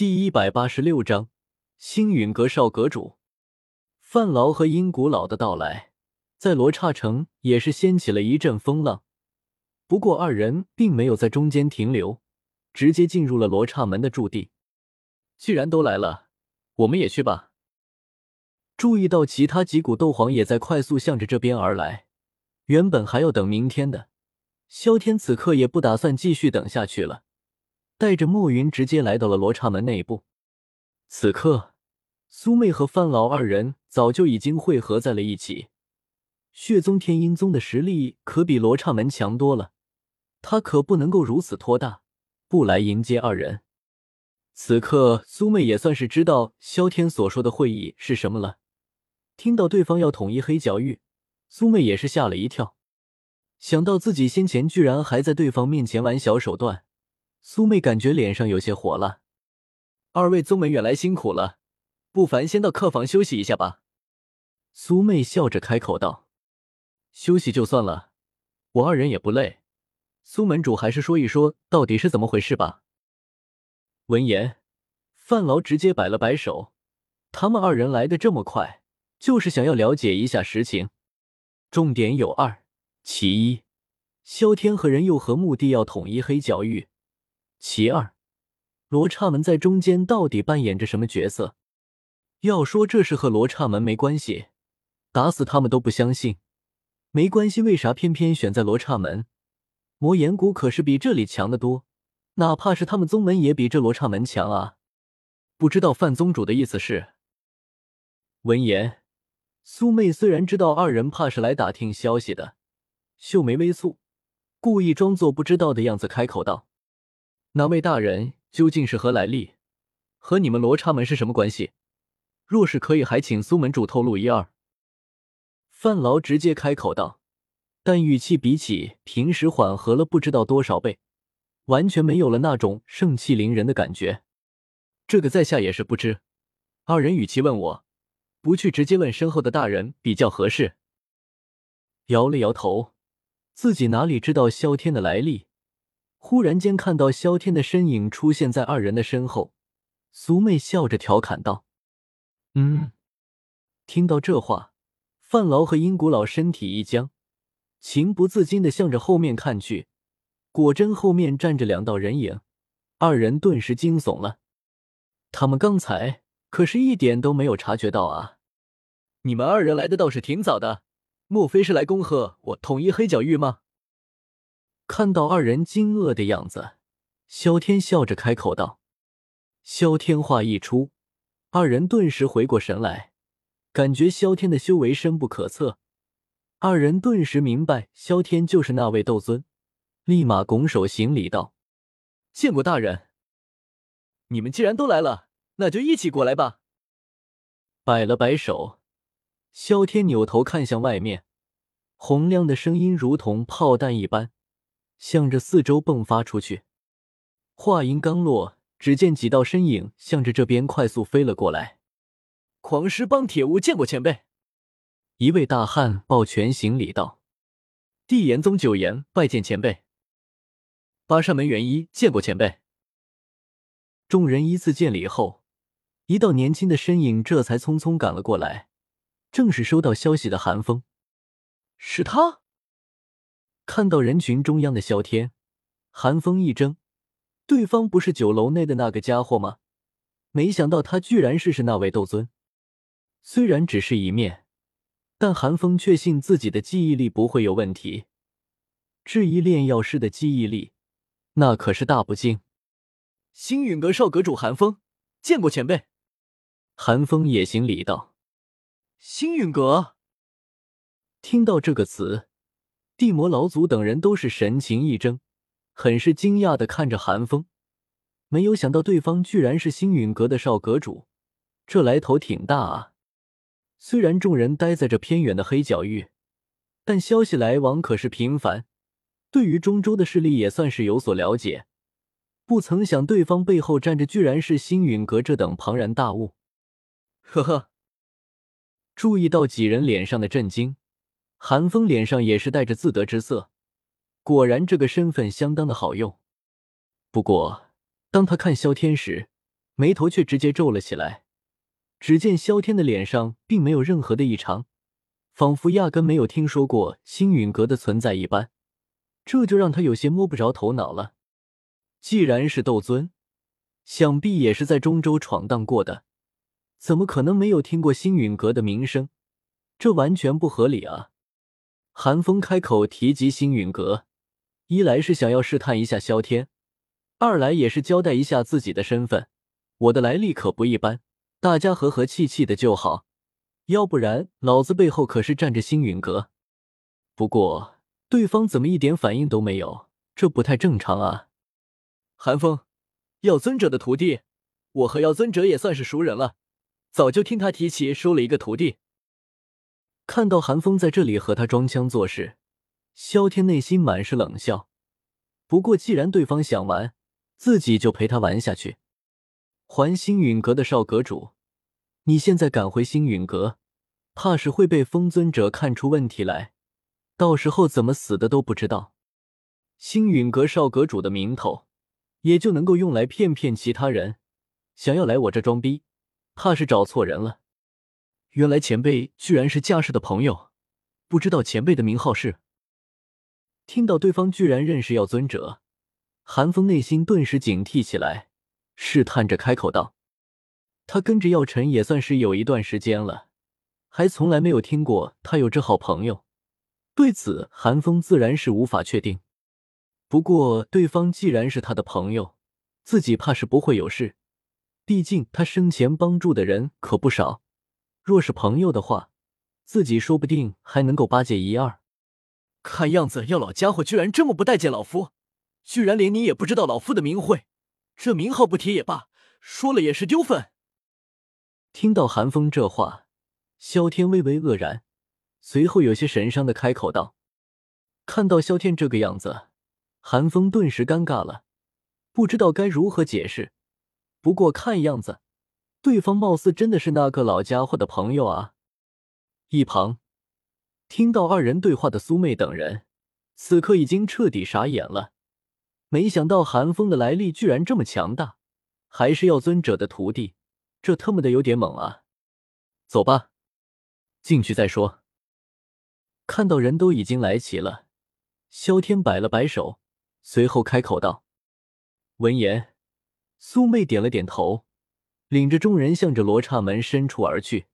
第一百八十六章，星陨阁少阁主范劳和阴古老的到来，在罗刹城也是掀起了一阵风浪。不过二人并没有在中间停留，直接进入了罗刹门的驻地。既然都来了，我们也去吧。注意到其他几股斗皇也在快速向着这边而来，原本还要等明天的萧天，此刻也不打算继续等下去了。带着墨云直接来到了罗刹门内部。此刻，苏妹和范老二人早就已经汇合在了一起。血宗天阴宗的实力可比罗刹门强多了，他可不能够如此拖大，不来迎接二人。此刻，苏妹也算是知道萧天所说的会议是什么了。听到对方要统一黑角域，苏妹也是吓了一跳，想到自己先前居然还在对方面前玩小手段。苏妹感觉脸上有些火了，二位宗门远来辛苦了，不凡先到客房休息一下吧。苏妹笑着开口道：“休息就算了，我二人也不累。苏门主还是说一说到底是怎么回事吧。”闻言，范劳直接摆了摆手，他们二人来的这么快，就是想要了解一下实情。重点有二：其一，萧天和人又何目的要统一黑角域？其二，罗刹门在中间到底扮演着什么角色？要说这事和罗刹门没关系，打死他们都不相信。没关系，为啥偏偏选在罗刹门？魔岩谷可是比这里强得多，哪怕是他们宗门也比这罗刹门强啊！不知道范宗主的意思是？闻言，苏妹虽然知道二人怕是来打听消息的，秀眉微蹙，故意装作不知道的样子，开口道。那位大人究竟是何来历？和你们罗刹门是什么关系？若是可以，还请苏门主透露一二。范劳直接开口道，但语气比起平时缓和了不知道多少倍，完全没有了那种盛气凌人的感觉。这个在下也是不知。二人与其问我，不去直接问身后的大人比较合适。摇了摇头，自己哪里知道萧天的来历。忽然间看到萧天的身影出现在二人的身后，苏妹笑着调侃道：“嗯。”听到这话，范劳和殷古老身体一僵，情不自禁的向着后面看去，果真后面站着两道人影，二人顿时惊悚了。他们刚才可是一点都没有察觉到啊！你们二人来的倒是挺早的，莫非是来恭贺我统一黑角域吗？看到二人惊愕的样子，萧天笑着开口道：“萧天话一出，二人顿时回过神来，感觉萧天的修为深不可测。二人顿时明白萧天就是那位斗尊，立马拱手行礼道：‘见过大人。’你们既然都来了，那就一起过来吧。”摆了摆手，萧天扭头看向外面，洪亮的声音如同炮弹一般。向着四周迸发出去。话音刚落，只见几道身影向着这边快速飞了过来。狂狮帮铁无见过前辈，一位大汉抱拳行礼道：“地炎宗九言拜见前辈。”八扇门元一见过前辈。众人依次见礼后，一道年轻的身影这才匆匆赶了过来，正是收到消息的寒风。是他。看到人群中央的萧天，寒风一怔，对方不是酒楼内的那个家伙吗？没想到他居然是是那位斗尊。虽然只是一面，但寒风确信自己的记忆力不会有问题。质疑炼药师的记忆力，那可是大不敬。星陨阁少阁主寒风，见过前辈。寒风也行礼道：“星陨阁。”听到这个词。地魔老祖等人都是神情一怔，很是惊讶的看着寒风，没有想到对方居然是星陨阁的少阁主，这来头挺大啊！虽然众人待在这偏远的黑角域，但消息来往可是频繁，对于中州的势力也算是有所了解。不曾想对方背后站着居然是星陨阁这等庞然大物，呵呵。注意到几人脸上的震惊。韩风脸上也是带着自得之色，果然这个身份相当的好用。不过，当他看萧天时，眉头却直接皱了起来。只见萧天的脸上并没有任何的异常，仿佛压根没有听说过星陨阁的存在一般，这就让他有些摸不着头脑了。既然是斗尊，想必也是在中州闯荡过的，怎么可能没有听过星陨阁的名声？这完全不合理啊！寒风开口提及星陨阁，一来是想要试探一下萧天，二来也是交代一下自己的身份，我的来历可不一般。大家和和气气的就好，要不然老子背后可是站着星陨阁。不过对方怎么一点反应都没有，这不太正常啊！寒风，药尊者的徒弟，我和药尊者也算是熟人了，早就听他提起收了一个徒弟。看到韩风在这里和他装腔作势，萧天内心满是冷笑。不过既然对方想玩，自己就陪他玩下去。还星陨阁的少阁主，你现在赶回星陨阁，怕是会被风尊者看出问题来，到时候怎么死的都不知道。星陨阁少阁主的名头，也就能够用来骗骗其他人。想要来我这装逼，怕是找错人了。原来前辈居然是驾驶的朋友，不知道前辈的名号是？听到对方居然认识药尊者，韩风内心顿时警惕起来。试探着开口道：“他跟着药尘也算是有一段时间了，还从来没有听过他有这好朋友。对此，韩风自然是无法确定。不过，对方既然是他的朋友，自己怕是不会有事。毕竟他生前帮助的人可不少。若是朋友的话，自己说不定还能够巴结一二。看样子，药老家伙居然这么不待见老夫，居然连你也不知道老夫的名讳。”这名号不提也罢，说了也是丢份。听到韩风这话，萧天微微愕然，随后有些神伤的开口道：“看到萧天这个样子，韩风顿时尴尬了，不知道该如何解释。不过看样子，对方貌似真的是那个老家伙的朋友啊。”一旁听到二人对话的苏妹等人，此刻已经彻底傻眼了。没想到韩风的来历居然这么强大，还是药尊者的徒弟，这特么的有点猛啊！走吧，进去再说。看到人都已经来齐了，萧天摆了摆手，随后开口道：“闻言，苏妹点了点头，领着众人向着罗刹门深处而去。”